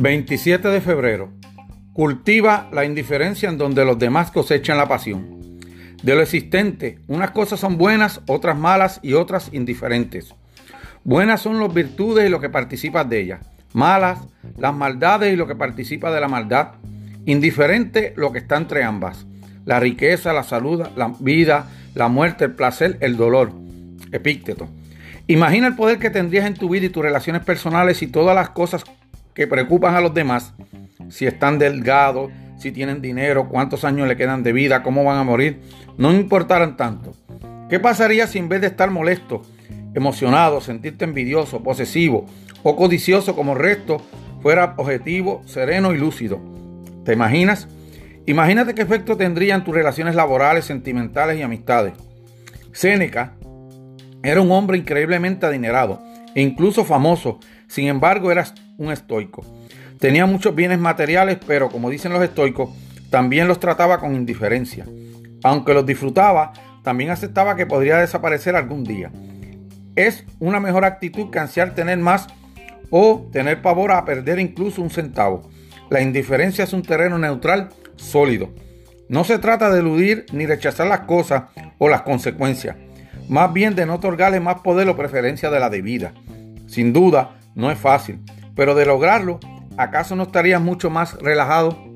27 de febrero. Cultiva la indiferencia en donde los demás cosechan la pasión. De lo existente, unas cosas son buenas, otras malas y otras indiferentes. Buenas son las virtudes y lo que participa de ellas. Malas, las maldades y lo que participa de la maldad. Indiferente lo que está entre ambas. La riqueza, la salud, la vida, la muerte, el placer, el dolor. Epícteto. Imagina el poder que tendrías en tu vida y tus relaciones personales y todas las cosas que preocupan a los demás. Si están delgados, si tienen dinero, cuántos años le quedan de vida, cómo van a morir, no importaran tanto. ¿Qué pasaría si en vez de estar molesto, emocionado, sentirte envidioso, posesivo o codicioso como resto, fuera objetivo, sereno y lúcido? ¿Te imaginas? Imagínate qué efecto tendría en tus relaciones laborales, sentimentales y amistades. Séneca era un hombre increíblemente adinerado e incluso famoso, sin embargo era un estoico. Tenía muchos bienes materiales, pero como dicen los estoicos, también los trataba con indiferencia. Aunque los disfrutaba, también aceptaba que podría desaparecer algún día. Es una mejor actitud que ansiar tener más o tener pavor a perder incluso un centavo. La indiferencia es un terreno neutral sólido. No se trata de eludir ni rechazar las cosas o las consecuencias más bien de no otorgarle más poder o preferencia de la debida. Sin duda, no es fácil, pero de lograrlo, ¿acaso no estarías mucho más relajado